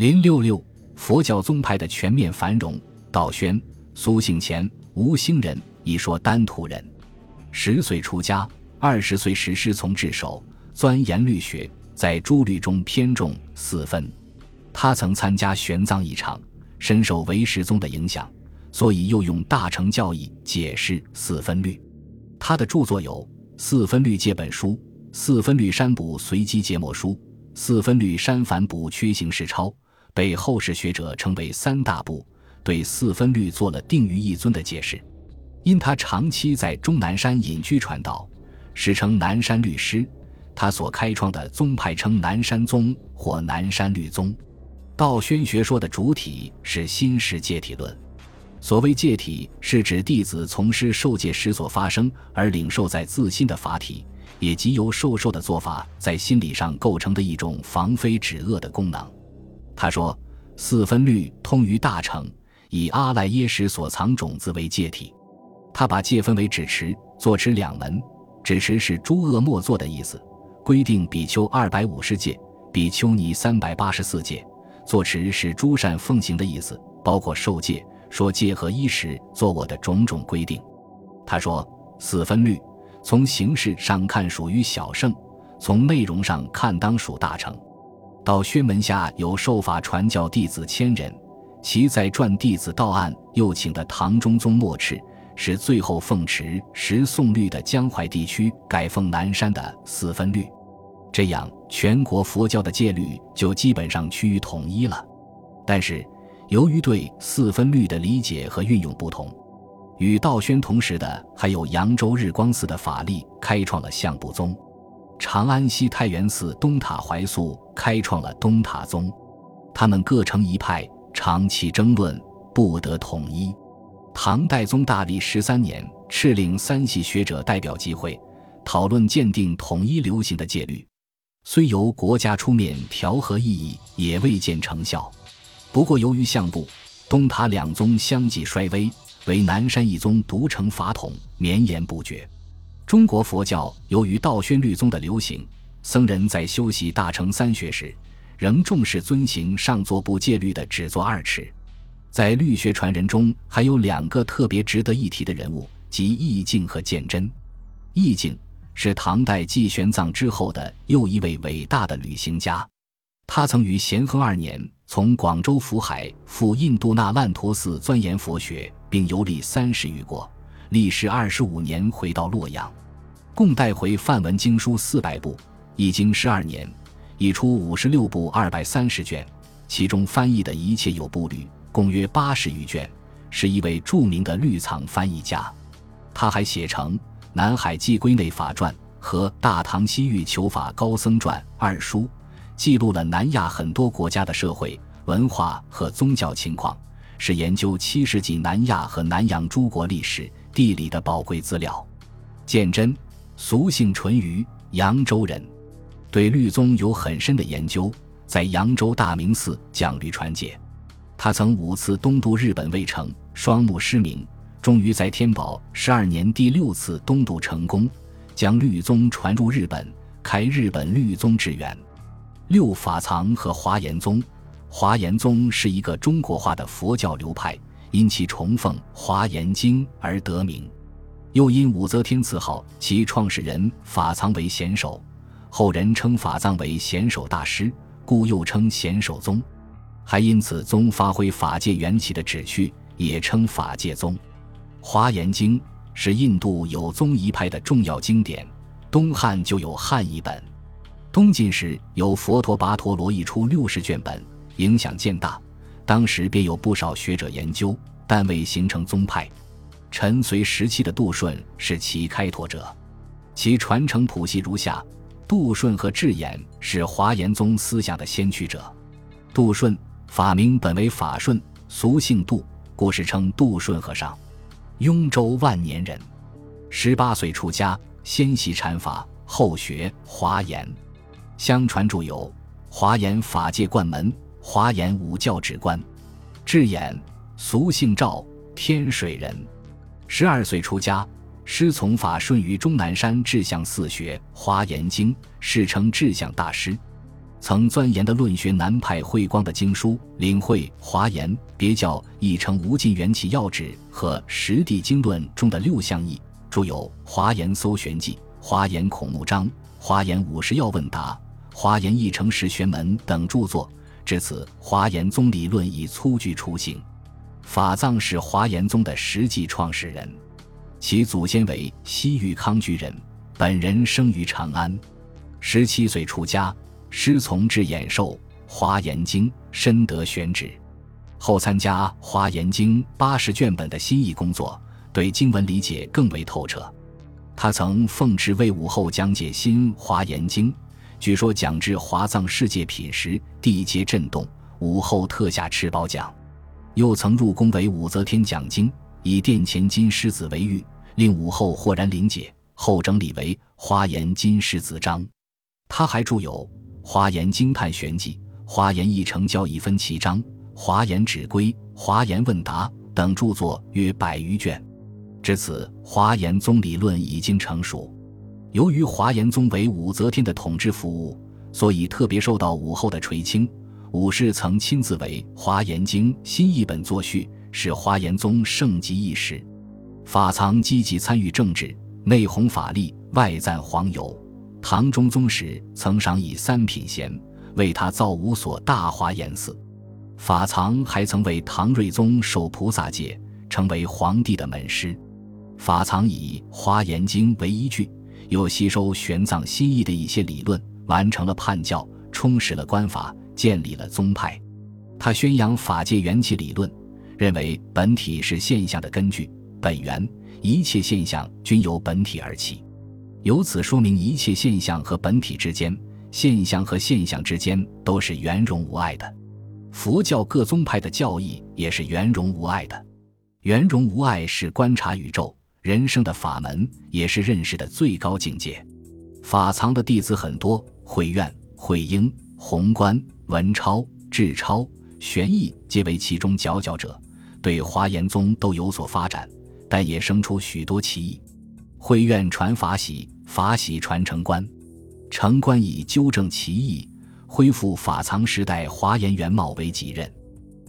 零六六，佛教宗派的全面繁荣。道宣、苏姓钱、吴兴人，一说丹徒人。十岁出家，二十岁时师从智守，钻研律学，在诸律中偏重四分。他曾参加玄奘一场，深受唯识宗的影响，所以又用大乘教义解释四分律。他的著作有《四分律戒本书》《四分律删补随机节末书》《四分律删繁补缺行事抄》，被后世学者称为三大部，对四分律做了定于一尊的解释。因他长期在终南山隐居传道，史称南山律师。他所开创的宗派称南山宗或南山律宗。道宣学说的主体是新式界体论。所谓界体，是指弟子从师受戒时所发生而领受在自心的法体，也即由受受的做法在心理上构成的一种防非止恶的功能。他说：“四分律通于大乘，以阿赖耶识所藏种子为戒体。他把戒分为止持、坐持两门。止持是诸恶莫作的意思，规定比丘二百五十戒，比丘尼三百八十四戒。”坐持是诸善奉行的意思，包括受戒、说戒和衣食做我的种种规定。他说：四分律从形式上看属于小圣，从内容上看当属大乘。到宣门下有受法传教弟子千人，其在传弟子到案又请的唐中宗末敕，是最后奉持十宋律的江淮地区改奉南山的四分律。这样，全国佛教的戒律就基本上趋于统一了。但是，由于对四分律的理解和运用不同，与道宣同时的还有扬州日光寺的法力开创了相部宗，长安西太原寺东塔怀素开创了东塔宗，他们各成一派，长期争论，不得统一。唐代宗大历十三年，敕令三系学者代表集会，讨论鉴定统一流行的戒律。虽由国家出面调和异议，也未见成效。不过，由于相部、东塔两宗相继衰微，唯南山一宗独成法统，绵延不绝。中国佛教由于道宣律宗的流行，僧人在修习大乘三学时，仍重视遵行上座部戒律的只做二尺。在律学传人中，还有两个特别值得一提的人物，即义净和鉴真。义净。是唐代继玄奘之后的又一位伟大的旅行家，他曾于咸亨二年从广州福海赴印度那烂陀寺钻研佛学，并游历三十余国，历时二十五年回到洛阳，共带回梵文经书四百部，译经十二年，译出五十六部二百三十卷，其中翻译的一切有部律共约八十余卷，是一位著名的律藏翻译家。他还写成。《南海记归内法传》和《大唐西域求法高僧传》二书，记录了南亚很多国家的社会、文化和宗教情况，是研究七世纪南亚和南洋诸国历史、地理的宝贵资料。鉴真，俗姓淳于，扬州人，对律宗有很深的研究，在扬州大明寺讲律传戒。他曾五次东渡日本未成，双目失明。终于在天宝十二年第六次东渡成功，将律宗传入日本，开日本律宗之源。六法藏和华严宗，华严宗是一个中国化的佛教流派，因其崇奉《华严经》而得名。又因武则天赐号其创始人法藏为贤首，后人称法藏为贤首大师，故又称贤首宗。还因此宗发挥法界缘起的旨趣，也称法界宗。《华严经》是印度有宗一派的重要经典，东汉就有汉译本，东晋时由佛陀跋陀罗译出六十卷本，影响渐大。当时便有不少学者研究，但未形成宗派。陈隋时期的杜顺是其开拓者，其传承谱系如下：杜顺和智俨是华严宗思想的先驱者。杜顺法名本为法顺，俗姓杜，故事称杜顺和尚。雍州万年人，十八岁出家，先习禅法，后学华严。相传著有《华严法界观门》《华严五教指观》。智俨，俗姓赵，天水人。十二岁出家，师从法顺于终南山智相寺学《华严经》，世称智相大师。曾钻研的论学南派慧光的经书《领会华严》，别教译成《无尽缘起要旨》和《实地经论》中的六项义，著有《华严搜玄记》《华严孔目章》《华严五十要问答》《华严译成十玄门》等著作。至此，华严宗理论已初具雏形。法藏是华严宗的实际创始人，其祖先为西域康居人，本人生于长安，十七岁出家。师从至演授《华严经》，深得宣旨。后参加《华严经》八十卷本的新译工作，对经文理解更为透彻。他曾奉旨为武后讲解新《华严经》，据说讲至华藏世界品时，地阶震动，武后特下敕褒讲。又曾入宫为武则天讲经，以殿前金狮子为喻，令武后豁然灵解，后整理为《华严金狮子章》。他还著有。华严经探玄记、华严译成教一分七章、华严指归、华严问答等著作约百余卷。至此，华严宗理论已经成熟。由于华严宗为武则天的统治服务，所以特别受到武后的垂青。武氏曾亲自为《华严经》新译本作序，使华严宗盛极一时。法藏积极参与政治，内弘法力，外赞皇友。唐中宗时曾赏以三品衔，为他造五所大华严寺。法藏还曾为唐睿宗受菩萨戒，成为皇帝的门师。法藏以《华严经》为依据，又吸收玄奘新译的一些理论，完成了判教，充实了官法，建立了宗派。他宣扬法界缘起理论，认为本体是现象的根据、本源，一切现象均由本体而起。由此说明，一切现象和本体之间，现象和现象之间都是圆融无碍的。佛教各宗派的教义也是圆融无碍的。圆融无碍是观察宇宙、人生的法门，也是认识的最高境界。法藏的弟子很多，慧愿、慧英、宏观、文超、智超、玄义皆为其中佼佼者，对华严宗都有所发展，但也生出许多歧义。慧苑传法喜，法喜传承观，承观以纠正其意，恢复法藏时代华严原貌为己任，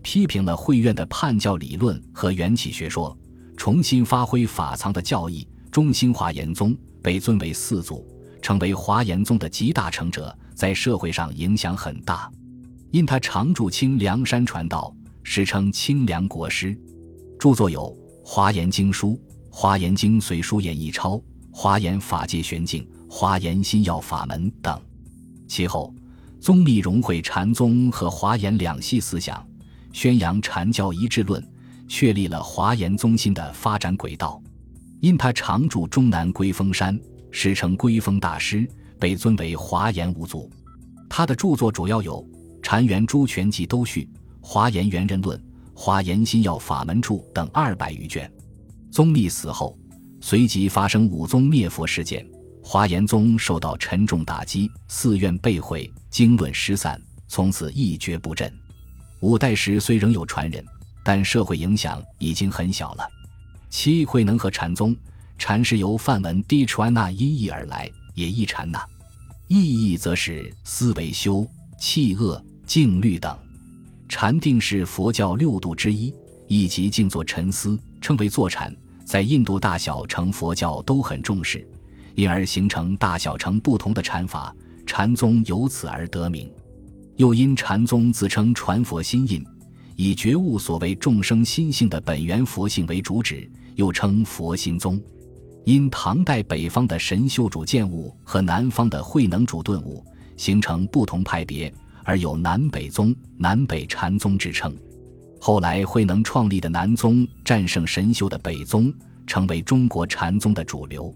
批评了慧院的判教理论和缘起学说，重新发挥法藏的教义，中兴华严宗，被尊为四祖，成为华严宗的集大成者，在社会上影响很大。因他常驻清凉山传道，史称清凉国师，著作有《华严经书》。《华严经随书演义钞》《华严法界玄境》《华严心要法门》等。其后，宗密融会禅宗和华严两系思想，宣扬禅教一致论，确立了华严宗心的发展轨道。因他常驻中南龟峰山，史称龟峰大师，被尊为华严五祖。他的著作主要有《禅源诸全记都序》《华严圆人论》《华严心要法门注》等二百余卷。宗密死后，随即发生武宗灭佛事件，华严宗受到沉重打击，寺院被毁，经论失散，从此一蹶不振。五代时虽仍有传人，但社会影响已经很小了。七慧能和禅宗，禅是由梵文 d 传那音译而来，也译禅那，意义则是思维修、弃恶、静虑等。禅定是佛教六度之一，以及静坐沉思，称为坐禅。在印度大小乘佛教都很重视，因而形成大小乘不同的禅法，禅宗由此而得名。又因禅宗自称传佛心印，以觉悟所谓众生心性的本源佛性为主旨，又称佛心宗。因唐代北方的神秀主见悟和南方的慧能主顿悟，形成不同派别，而有南北宗、南北禅宗之称。后来慧能创立的南宗战胜神修的北宗，成为中国禅宗的主流。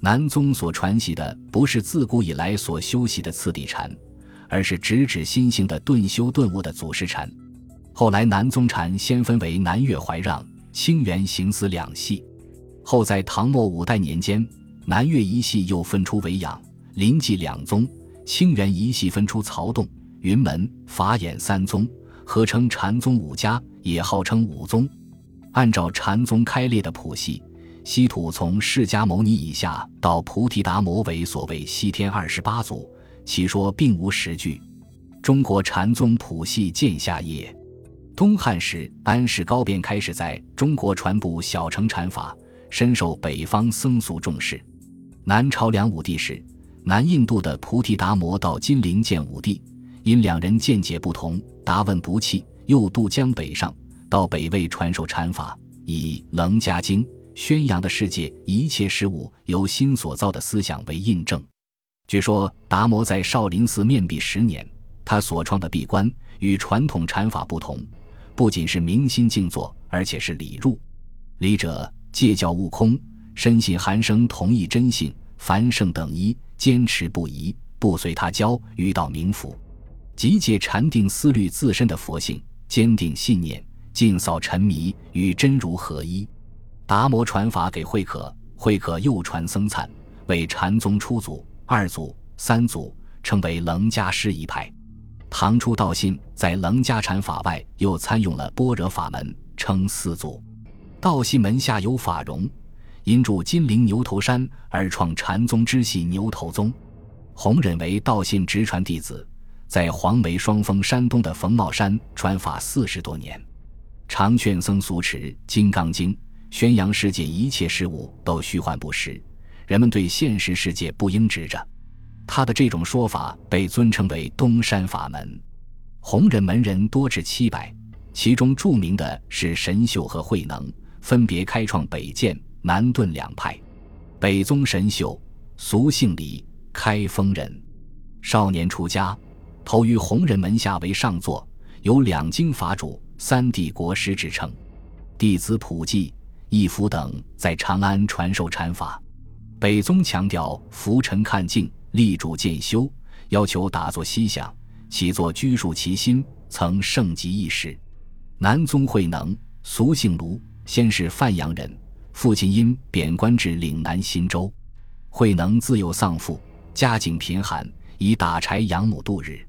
南宗所传习的不是自古以来所修习的次第禅，而是直指心性的顿修顿悟的祖师禅。后来南宗禅先分为南岳怀让、清源行思两系，后在唐末五代年间，南岳一系又分出维养、临济两宗，清源一系分出曹洞、云门、法眼三宗。合称禅宗五家，也号称五宗。按照禅宗开列的谱系，西土从释迦牟尼以下到菩提达摩为所谓西天二十八祖，其说并无实据。中国禅宗谱系见下页。东汉时，安世高便开始在中国传布小乘禅法，深受北方僧俗重视。南朝梁武帝时，南印度的菩提达摩到金陵见武帝，因两人见解不同，答问不弃，又渡江北上，到北魏传授禅法，以《楞伽经》宣扬的世界一切事物由心所造的思想为印证。据说达摩在少林寺面壁十年，他所创的闭关与传统禅法不同。不仅是明心静坐，而且是理入。理者戒教悟空，深信寒生同一真性，凡圣等一，坚持不移，不随他教，于道明府。即借禅定思虑自身的佛性，坚定信念，尽扫尘迷，与真如合一。达摩传法给慧可，慧可又传僧璨，为禅宗初祖、二祖、三祖，称为楞伽师一派。唐初道信在楞伽禅法外，又参用了般若法门，称四祖。道信门下有法融，因住金陵牛头山而创禅宗支系牛头宗。弘忍为道信直传弟子，在黄梅双峰山东的冯茂山传法四十多年，常劝僧俗持《金刚经》，宣扬世界一切事物都虚幻不实，人们对现实世界不应执着。他的这种说法被尊称为东山法门，弘忍门人多至七百，其中著名的是神秀和慧能，分别开创北渐、南顿两派。北宗神秀，俗姓李，开封人，少年出家，投于弘忍门下为上座，有两京法主、三帝国师之称。弟子普济、义福等在长安传授禅法。北宗强调浮尘看静。立主渐修，要求打坐息想，起坐拘束其心，曾盛极一时。南宗慧能，俗姓卢，先是范阳人，父亲因贬官至岭南新州。慧能自幼丧父，家境贫寒，以打柴养母度日。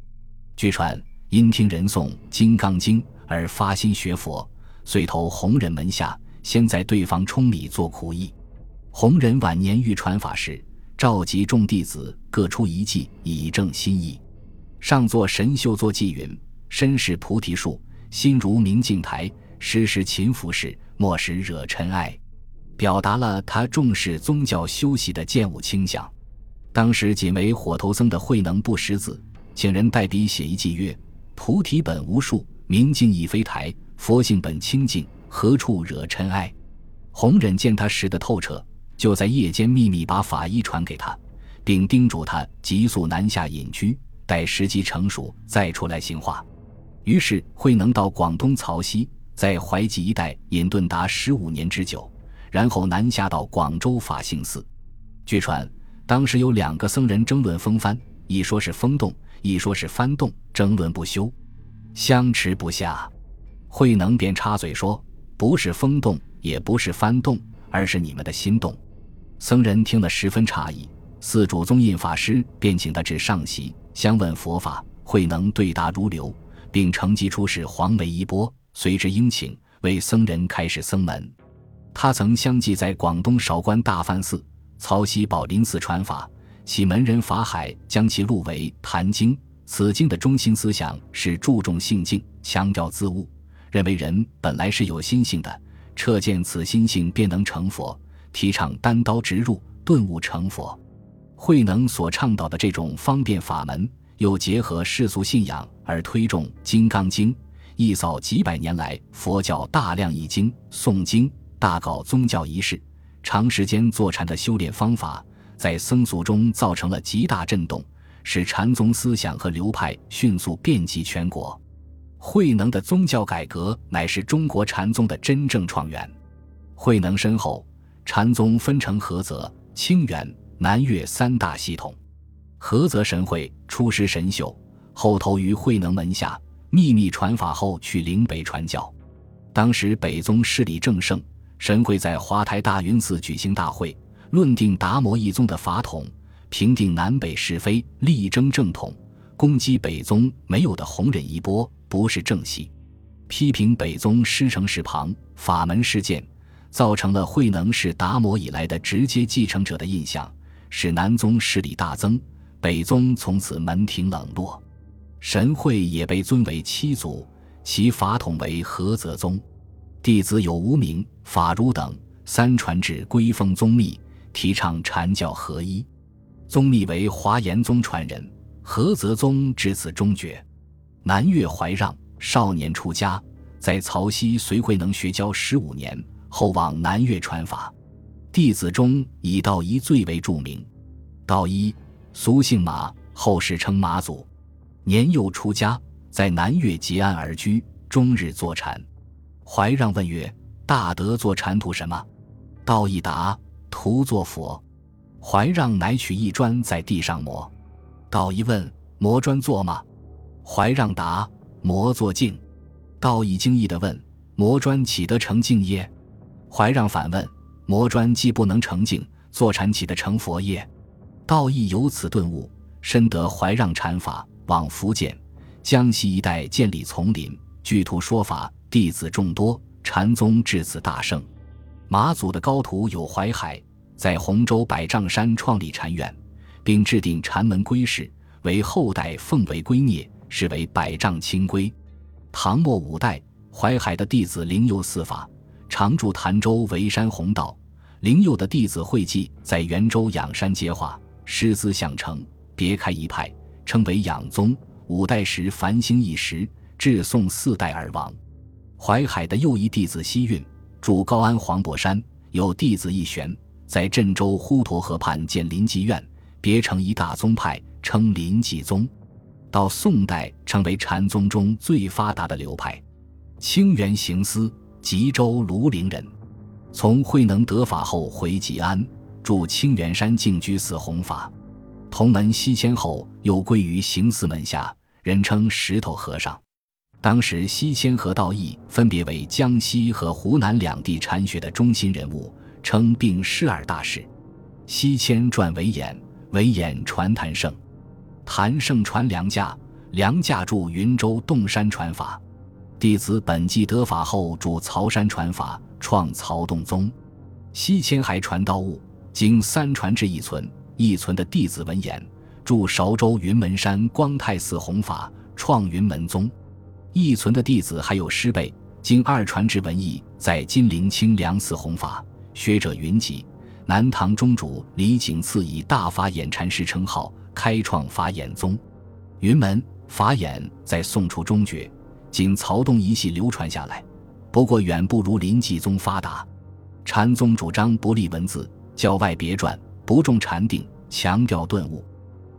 据传因听人诵《金刚经》而发心学佛，遂投弘忍门下，先在对方冲里做苦役。弘忍晚年欲传法时。召集众弟子各出一计以正心意。上座神秀作偈云：“身是菩提树，心如明镜台，时时勤拂拭，莫使惹尘埃。”表达了他重视宗教修习的见悟倾向。当时仅为火头僧的慧能不识字，请人代笔写一偈曰：“菩提本无树，明镜亦非台，佛性本清净，何处惹尘埃？”弘忍见他识得透彻。就在夜间秘密把法医传给他，并叮嘱他急速南下隐居，待时机成熟再出来行化。于是慧能到广东曹溪，在怀集一带隐遁达十五年之久，然后南下到广州法性寺。据传当时有两个僧人争论风帆，一说是风动，一说是幡动，争论不休，相持不下。慧能便插嘴说：“不是风动，也不是幡动，而是你们的心动。”僧人听了十分诧异，寺主宗印法师便请他至上席，相问佛法。慧能对答如流，并乘机出示黄梅衣钵，随之应请为僧人开示僧门。他曾相继在广东韶关大梵寺、曹溪宝林寺传法，其门人法海将其录为《坛经》。此经的中心思想是注重性境，强调自悟，认为人本来是有心性的，彻见此心性便能成佛。提倡单刀直入、顿悟成佛。慧能所倡导的这种方便法门，又结合世俗信仰而推重《金刚经》，一扫几百年来佛教大量译经、诵经、大搞宗教仪式、长时间坐禅的修炼方法，在僧俗中造成了极大震动，使禅宗思想和流派迅速遍及全国。慧能的宗教改革乃是中国禅宗的真正创源。慧能身后。禅宗分成菏泽、清源、南岳三大系统。菏泽神会出师神秀，后投于慧能门下，秘密传法后去岭北传教。当时北宗势力正盛，神会在华台大云寺举行大会，论定达摩一宗的法统，平定南北是非，力争正统，攻击北宗没有的弘忍一波，不是正系，批评北宗师承事旁，法门事件。造成了慧能是达摩以来的直接继承者的印象，使南宗势力大增，北宗从此门庭冷落。神会也被尊为七祖，其法统为菏泽宗，弟子有无名、法如等三传至归封宗密，提倡禅教合一。宗密为华严宗传人，菏泽宗至此终绝。南岳怀让少年出家，在曹溪随慧能学教十五年，后往南岳传法。弟子中以道一最为著名。道一俗姓马，后世称马祖。年幼出家，在南岳结庵而居，终日坐禅。怀让问曰：“大德坐禅图什么？”道一答：“徒作佛。”怀让乃取一砖在地上磨。道一问：“磨砖做吗？”怀让答：“磨作镜。”道一惊异的问：“磨砖岂得成镜耶？”怀让反问：“磨砖既不能成镜，坐禅岂得成佛耶？”道义由此顿悟，深得怀让禅法，往福建、江西一带建立丛林，具图说法，弟子众多，禅宗至此大盛。马祖的高徒有怀海。在洪州百丈山创立禅院，并制定禅门规式，为后代奉为圭臬，是为百丈清规。唐末五代，淮海的弟子灵佑四法，常驻潭州围山弘道。灵佑的弟子慧济在元州仰山接化，师资相承，别开一派，称为养宗。五代时繁兴一时，至宋四代而亡。淮海的又一弟子西运住高安黄柏山，有弟子一玄。在镇州滹沱河畔建临济院，别成一大宗派，称临济宗。到宋代，成为禅宗中最发达的流派。清源行思，吉州庐陵人，从慧能得法后回吉安，住清源山静居寺弘法。同门西迁后，又归于行思门下，人称石头和尚。当时西迁和道义分别为江西和湖南两地禅学的中心人物。称并师二大师，西迁传为演，为演传谭胜，谭胜传梁驾，梁驾住云州洞山传法，弟子本纪得法后住曹山传法，创曹洞宗。西迁还传道悟，经三传至一存，一存的弟子文言住韶州云门山光泰寺弘法，创云门宗。一存的弟子还有师辈，经二传之文艺，在金陵清凉寺弘法。学者云集，南唐中主李景赐以大法眼禅师称号，开创法眼宗。云门法眼在宋初中绝，仅曹洞一系流传下来，不过远不如临济宗发达。禅宗主张不立文字，教外别传，不重禅定，强调顿悟。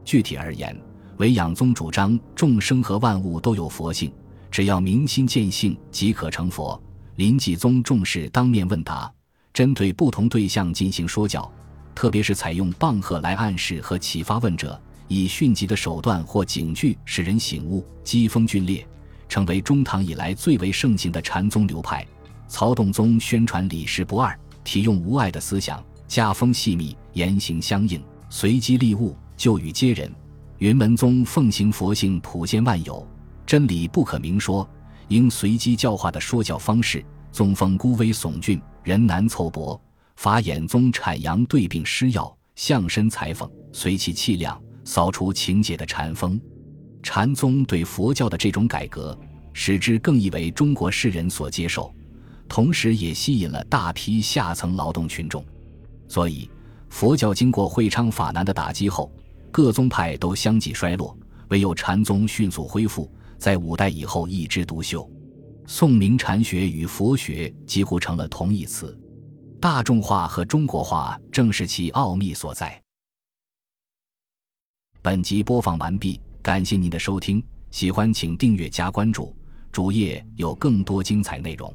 具体而言，唯养宗主张众生和万物都有佛性，只要明心见性即可成佛。临济宗重视当面问答。针对不同对象进行说教，特别是采用棒喝来暗示和启发问者，以迅疾的手段或警句使人醒悟，机锋峻烈，成为中唐以来最为盛行的禅宗流派。曹洞宗宣传理事不二，体用无碍的思想，家风细密，言行相应，随机立物，就与接人。云门宗奉行佛性普现万有，真理不可明说，应随机教化的说教方式。宗风孤微耸峻，人难凑薄。法眼宗阐扬对病施药，象身裁缝，随其气量，扫除情节的禅风。禅宗对佛教的这种改革，使之更易为中国世人所接受，同时也吸引了大批下层劳动群众。所以，佛教经过会昌、法南的打击后，各宗派都相继衰落，唯有禅宗迅速恢复，在五代以后一枝独秀。宋明禅学与佛学几乎成了同义词，大众化和中国化正是其奥秘所在。本集播放完毕，感谢您的收听，喜欢请订阅加关注，主页有更多精彩内容。